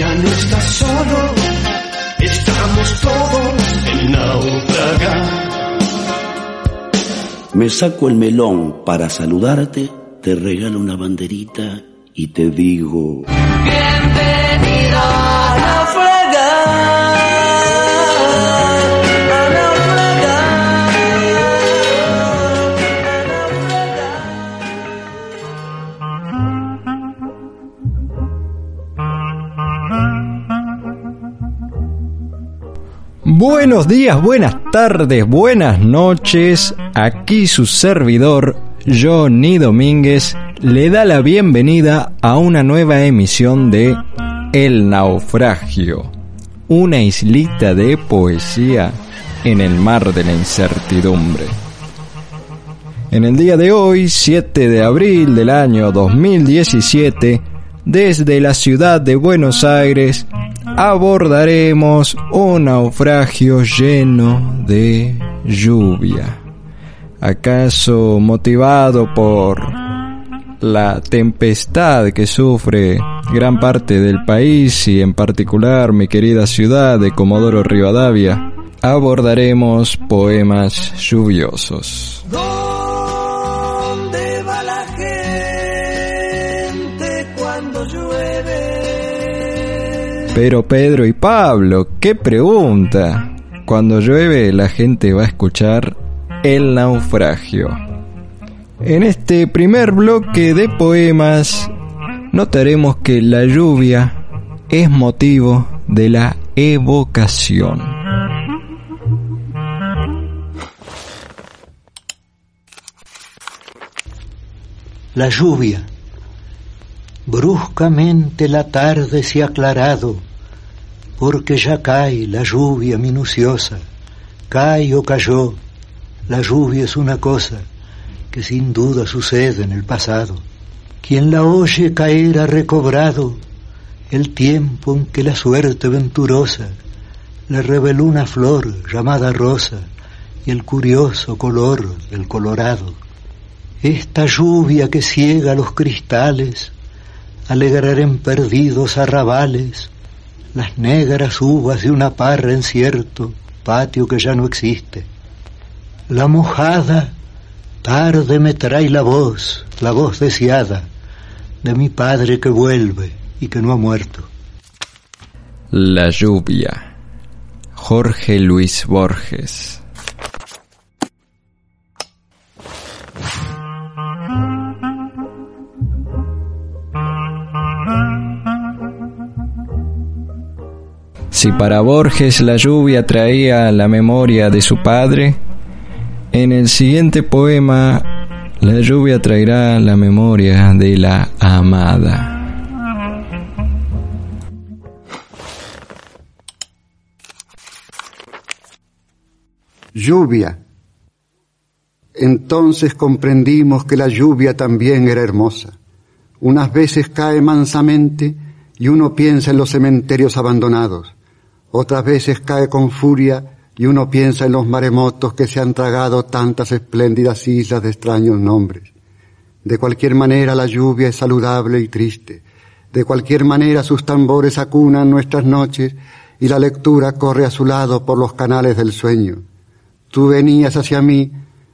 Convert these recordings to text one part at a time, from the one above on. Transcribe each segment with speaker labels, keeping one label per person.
Speaker 1: Ya no estás solo, estamos todos en naufragar.
Speaker 2: Me saco el melón para saludarte, te regalo una banderita y te digo...
Speaker 3: Buenos días, buenas tardes, buenas noches. Aquí su servidor, Johnny Domínguez, le da la bienvenida a una nueva emisión de El Naufragio, una islita de poesía en el mar de la incertidumbre. En el día de hoy, 7 de abril del año 2017, desde la ciudad de Buenos Aires, abordaremos un naufragio lleno de lluvia. ¿Acaso motivado por la tempestad que sufre gran parte del país y en particular mi querida ciudad de Comodoro Rivadavia? Abordaremos poemas lluviosos. Pero Pedro y Pablo, qué pregunta. Cuando llueve la gente va a escuchar El naufragio. En este primer bloque de poemas notaremos que la lluvia es motivo de la evocación.
Speaker 4: La lluvia. Bruscamente la tarde se ha aclarado, porque ya cae la lluvia minuciosa. Cae o cayó, la lluvia es una cosa que sin duda sucede en el pasado. Quien la oye caer ha recobrado el tiempo en que la suerte venturosa le reveló una flor llamada rosa y el curioso color del colorado. Esta lluvia que ciega los cristales, alegrar en perdidos arrabales las negras uvas de una parra en cierto patio que ya no existe. La mojada tarde me trae la voz, la voz deseada de mi padre que vuelve y que no ha muerto.
Speaker 3: La lluvia. Jorge Luis Borges. Si para Borges la lluvia traía la memoria de su padre, en el siguiente poema la lluvia traerá la memoria de la amada.
Speaker 5: Lluvia. Entonces comprendimos que la lluvia también era hermosa. Unas veces cae mansamente y uno piensa en los cementerios abandonados. Otras veces cae con furia y uno piensa en los maremotos que se han tragado tantas espléndidas islas de extraños nombres. De cualquier manera la lluvia es saludable y triste. De cualquier manera sus tambores acunan nuestras noches y la lectura corre a su lado por los canales del sueño. Tú venías hacia mí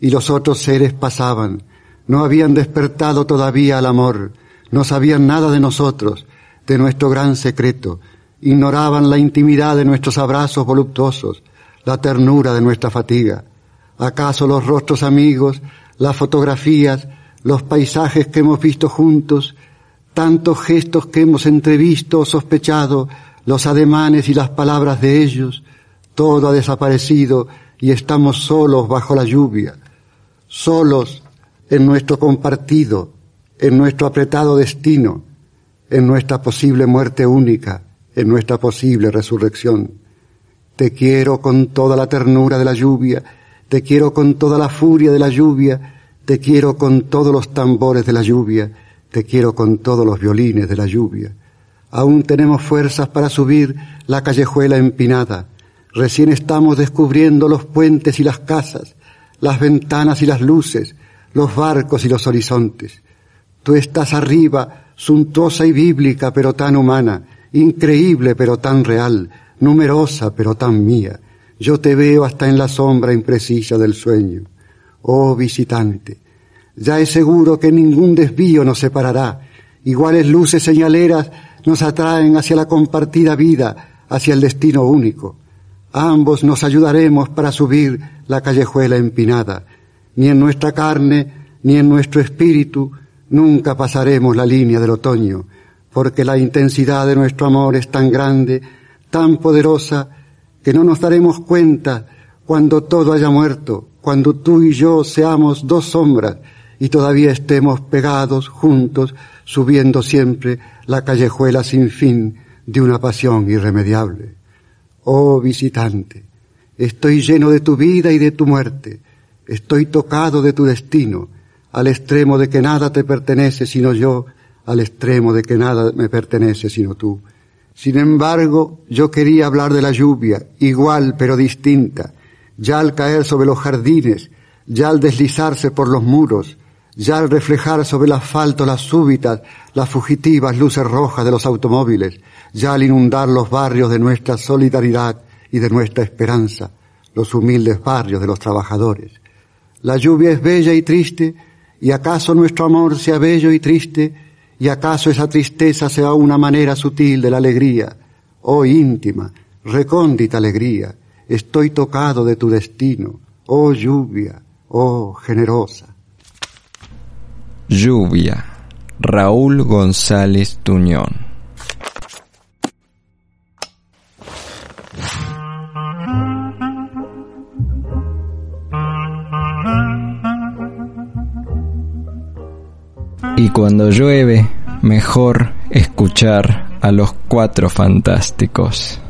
Speaker 5: y los otros seres pasaban. No habían despertado todavía al amor, no sabían nada de nosotros, de nuestro gran secreto, ignoraban la intimidad de nuestros abrazos voluptuosos, la ternura de nuestra fatiga. ¿Acaso los rostros amigos, las fotografías, los paisajes que hemos visto juntos, tantos gestos que hemos entrevisto o sospechado, los ademanes y las palabras de ellos, todo ha desaparecido y estamos solos bajo la lluvia, solos en nuestro compartido, en nuestro apretado destino, en nuestra posible muerte única, en nuestra posible resurrección. Te quiero con toda la ternura de la lluvia, te quiero con toda la furia de la lluvia, te quiero con todos los tambores de la lluvia, te quiero con todos los violines de la lluvia. Aún tenemos fuerzas para subir la callejuela empinada. Recién estamos descubriendo los puentes y las casas, las ventanas y las luces, los barcos y los horizontes. Tú estás arriba, suntuosa y bíblica, pero tan humana, increíble pero tan real, numerosa pero tan mía. Yo te veo hasta en la sombra imprecisa del sueño. Oh visitante, ya es seguro que ningún desvío nos separará. Iguales luces señaleras nos atraen hacia la compartida vida, hacia el destino único. Ambos nos ayudaremos para subir la callejuela empinada. Ni en nuestra carne, ni en nuestro espíritu, nunca pasaremos la línea del otoño, porque la intensidad de nuestro amor es tan grande, tan poderosa, que no nos daremos cuenta cuando todo haya muerto, cuando tú y yo seamos dos sombras y todavía estemos pegados juntos, subiendo siempre la callejuela sin fin de una pasión irremediable. Oh visitante, estoy lleno de tu vida y de tu muerte, estoy tocado de tu destino, al extremo de que nada te pertenece sino yo, al extremo de que nada me pertenece sino tú. Sin embargo, yo quería hablar de la lluvia, igual pero distinta, ya al caer sobre los jardines, ya al deslizarse por los muros, ya al reflejar sobre el asfalto las súbitas, las fugitivas luces rojas de los automóviles, ya al inundar los barrios de nuestra solidaridad y de nuestra esperanza, los humildes barrios de los trabajadores. La lluvia es bella y triste, y acaso nuestro amor sea bello y triste, y acaso esa tristeza sea una manera sutil de la alegría, oh íntima, recóndita alegría, estoy tocado de tu destino, oh lluvia, oh generosa.
Speaker 6: Lluvia, Raúl González Tuñón. Y cuando llueve, mejor escuchar a los cuatro fantásticos.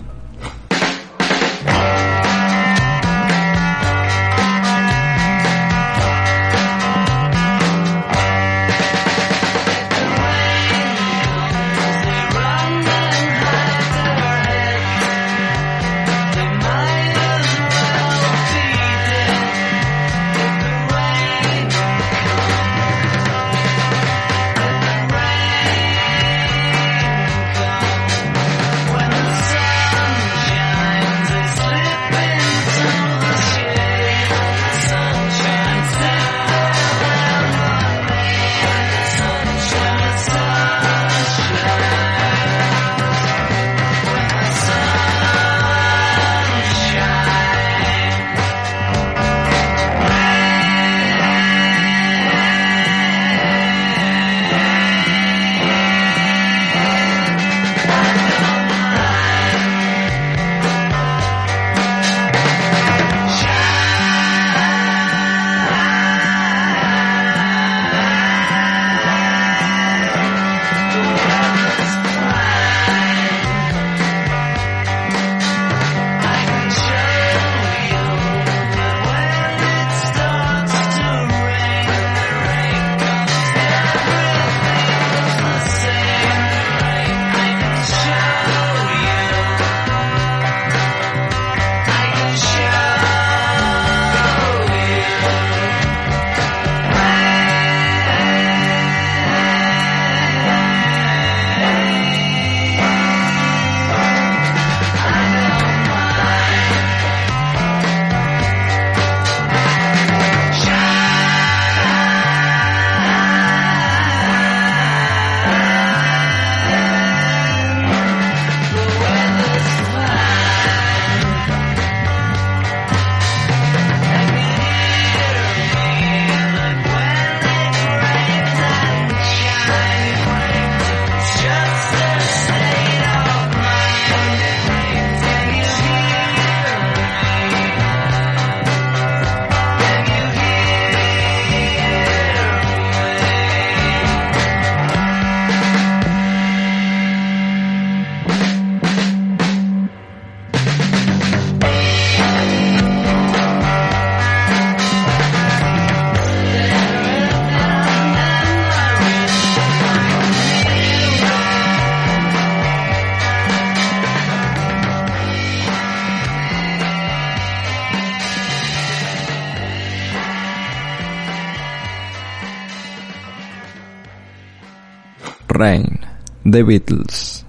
Speaker 6: Rain, The Beatles.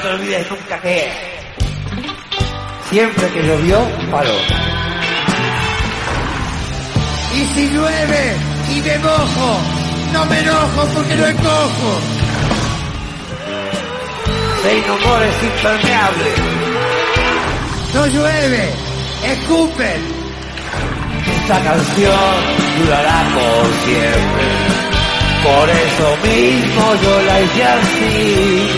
Speaker 7: te olvides nunca que siempre que llovió, paró.
Speaker 1: Y si llueve y me mojo, no me enojo porque no encojo.
Speaker 7: Seis no es impermeable.
Speaker 1: No llueve, escupen.
Speaker 7: Esta canción durará por siempre. Por eso mismo yo la hice así.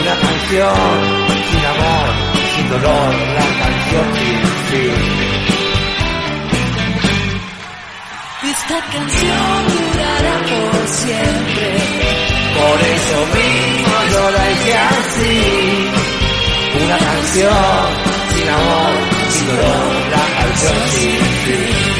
Speaker 7: Una canción sin amor, sin dolor, la canción sin fin.
Speaker 6: Esta canción durará por siempre.
Speaker 7: Por eso mismo yo la hice así. Una canción sin amor, sin dolor, la canción sin fin.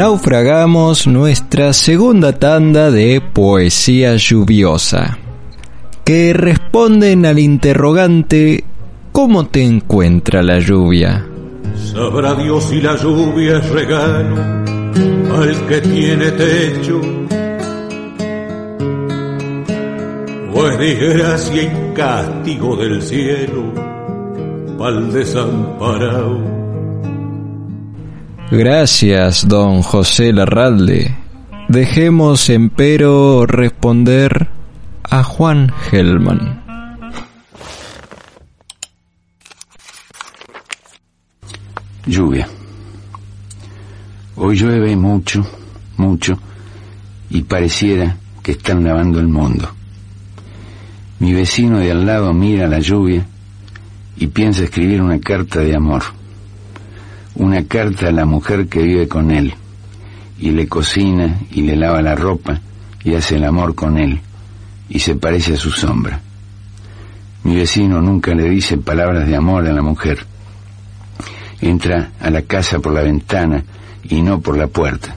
Speaker 3: Naufragamos nuestra segunda tanda de poesía lluviosa, que responden al interrogante ¿Cómo te encuentra la lluvia?
Speaker 8: Sabrá Dios si la lluvia es regalo al que tiene techo, o es desgracia y castigo del cielo pa'l desamparado.
Speaker 3: Gracias, don José Larralde. Dejemos empero responder a Juan Gelman.
Speaker 9: Lluvia. Hoy llueve mucho, mucho, y pareciera que están lavando el mundo. Mi vecino de al lado mira la lluvia y piensa escribir una carta de amor una carta a la mujer que vive con él, y le cocina y le lava la ropa y hace el amor con él, y se parece a su sombra. Mi vecino nunca le dice palabras de amor a la mujer. Entra a la casa por la ventana y no por la puerta.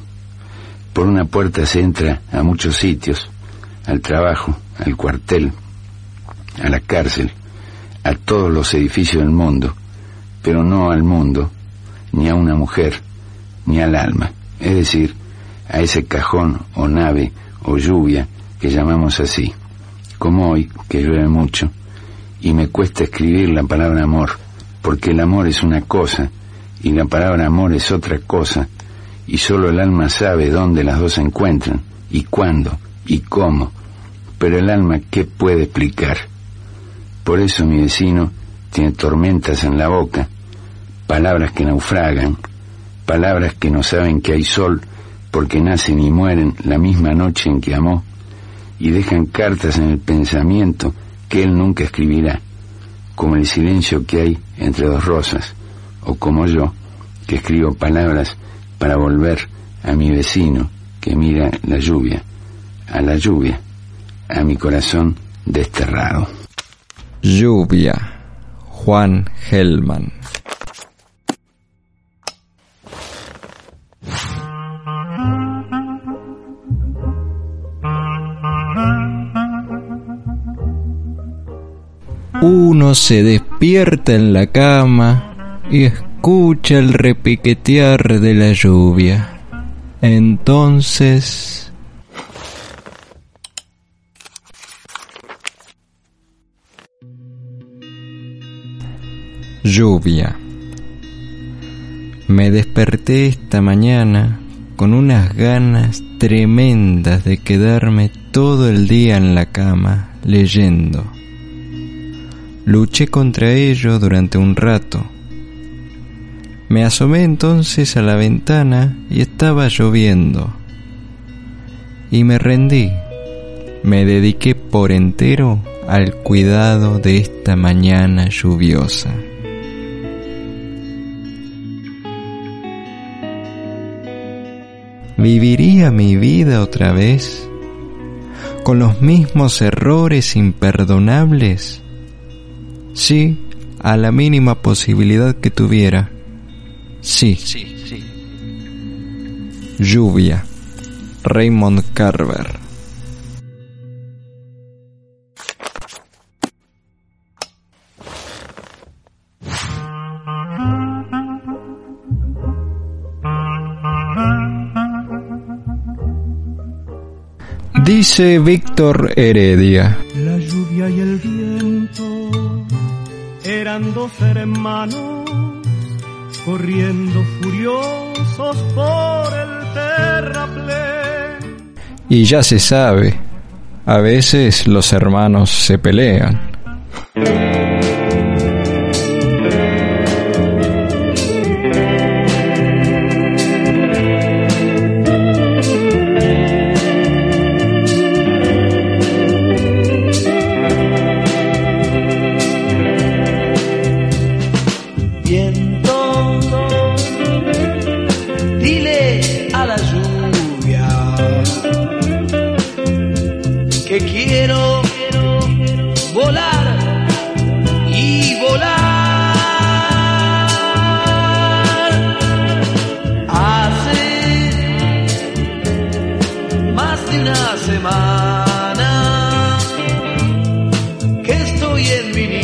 Speaker 9: Por una puerta se entra a muchos sitios, al trabajo, al cuartel, a la cárcel, a todos los edificios del mundo, pero no al mundo ni a una mujer, ni al alma, es decir, a ese cajón o nave o lluvia que llamamos así, como hoy, que llueve mucho, y me cuesta escribir la palabra amor, porque el amor es una cosa y la palabra amor es otra cosa, y solo el alma sabe dónde las dos se encuentran, y cuándo, y cómo, pero el alma qué puede explicar. Por eso mi vecino tiene tormentas en la boca, palabras que naufragan, palabras que no saben que hay sol porque nacen y mueren la misma noche en que amó, y dejan cartas en el pensamiento que él nunca escribirá, como el silencio que hay entre dos rosas, o como yo, que escribo palabras para volver a mi vecino que mira la lluvia, a la lluvia, a mi corazón desterrado.
Speaker 3: Lluvia, Juan Gelman. Se despierta en la cama y escucha el repiquetear de la lluvia. Entonces... Lluvia. Me desperté esta mañana con unas ganas tremendas de quedarme todo el día en la cama leyendo. Luché contra ello durante un rato. Me asomé entonces a la ventana y estaba lloviendo. Y me rendí. Me dediqué por entero al cuidado de esta mañana lluviosa. ¿Viviría mi vida otra vez? ¿Con los mismos errores imperdonables? Sí, a la mínima posibilidad que tuviera. Sí. sí, sí. Lluvia. Raymond Carver.
Speaker 6: Dice Víctor Heredia.
Speaker 3: La lluvia y el viento eran dos hermanos corriendo furiosos por el terraplén.
Speaker 6: Y ya se sabe, a veces los hermanos se pelean. semana que estoy en mi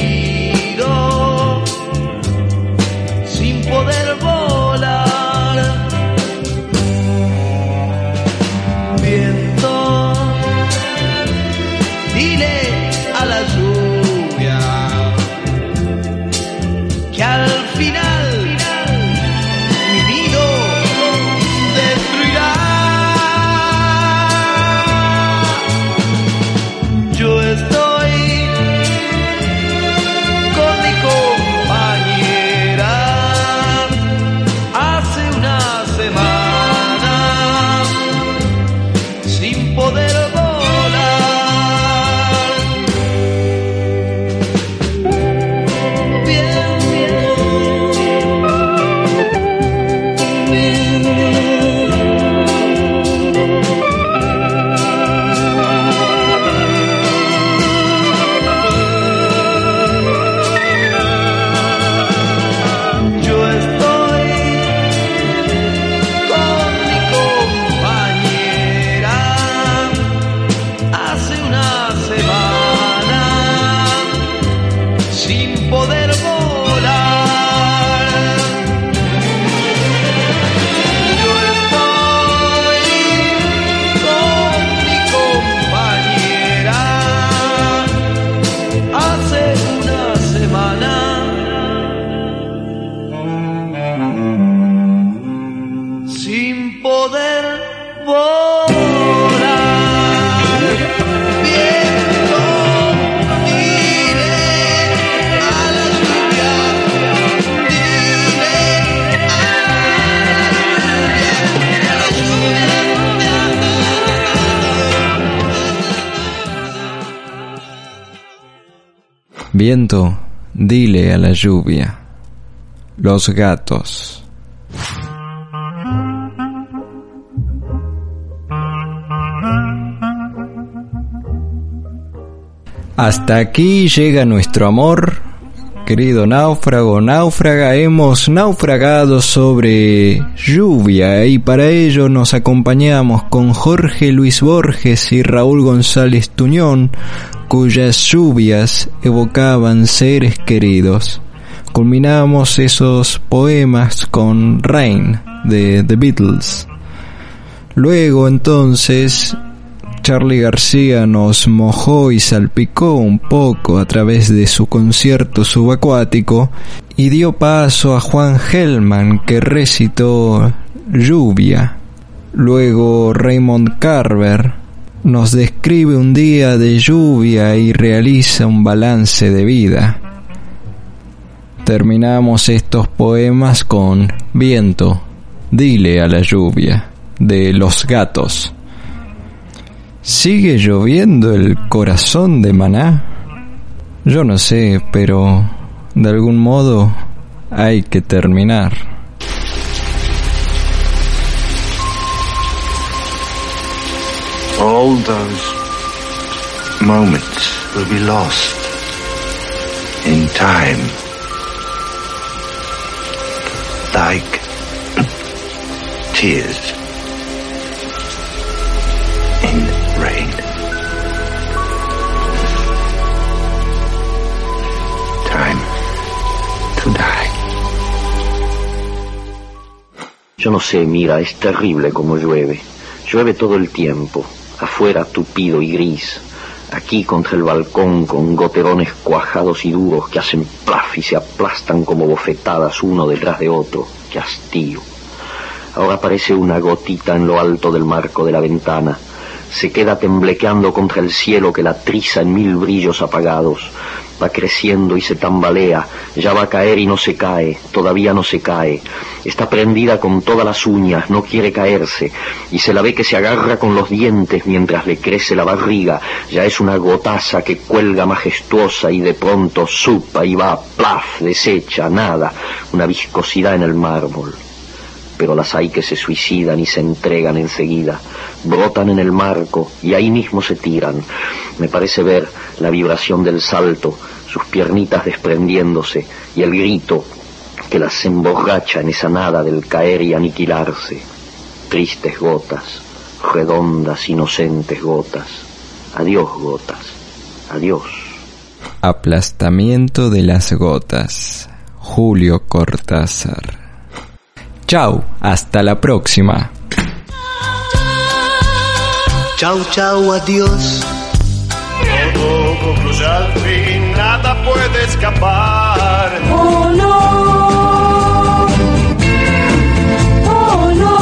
Speaker 6: Viento, dile a la lluvia. Los gatos. Hasta aquí llega nuestro amor, querido náufrago, náufraga, hemos naufragado sobre lluvia y para ello nos acompañamos con Jorge Luis Borges y Raúl González Tuñón cuyas lluvias evocaban seres queridos. Culminamos esos poemas con Rain de The Beatles. Luego entonces Charlie García nos mojó y salpicó un poco a través de su concierto subacuático y dio paso a Juan Hellman que recitó Lluvia. Luego Raymond Carver nos describe un día de lluvia y realiza un balance de vida. Terminamos estos poemas con Viento, dile a la lluvia, de los gatos. ¿Sigue lloviendo el corazón de Maná? Yo no sé, pero de algún modo hay que terminar.
Speaker 10: All those moments will be lost in time. Like tears in rain. Time to die.
Speaker 2: Yo no sé, mira, es terrible como llueve. Llueve todo el tiempo afuera tupido y gris, aquí contra el balcón con goterones cuajados y duros que hacen plaf y se aplastan como bofetadas uno detrás de otro. ¡Qué hastío! Ahora aparece una gotita en lo alto del marco de la ventana. Se queda temblequeando contra el cielo que la triza en mil brillos apagados. Va creciendo y se tambalea, ya va a caer y no se cae, todavía no se cae. Está prendida con todas las uñas, no quiere caerse, y se la ve que se agarra con los dientes mientras le crece la barriga. Ya es una gotaza que cuelga majestuosa y de pronto supa y va, plaf, desecha, nada, una viscosidad en el mármol pero las hay que se suicidan y se entregan enseguida, brotan en el marco y ahí mismo se tiran. Me parece ver la vibración del salto, sus piernitas desprendiéndose y el grito que las emborracha en esa nada del caer y aniquilarse. Tristes gotas, redondas, inocentes gotas. Adiós gotas, adiós.
Speaker 3: Aplastamiento de las gotas. Julio Cortázar. Chau, hasta la próxima.
Speaker 4: Chau, chau, adiós.
Speaker 11: Todo concluye al fin, nada puede escapar.
Speaker 12: Oh no, oh no.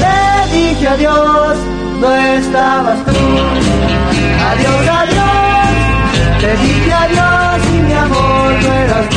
Speaker 1: Te dije adiós, no estabas tú. Adiós, adiós. Te dije adiós y mi amor no eras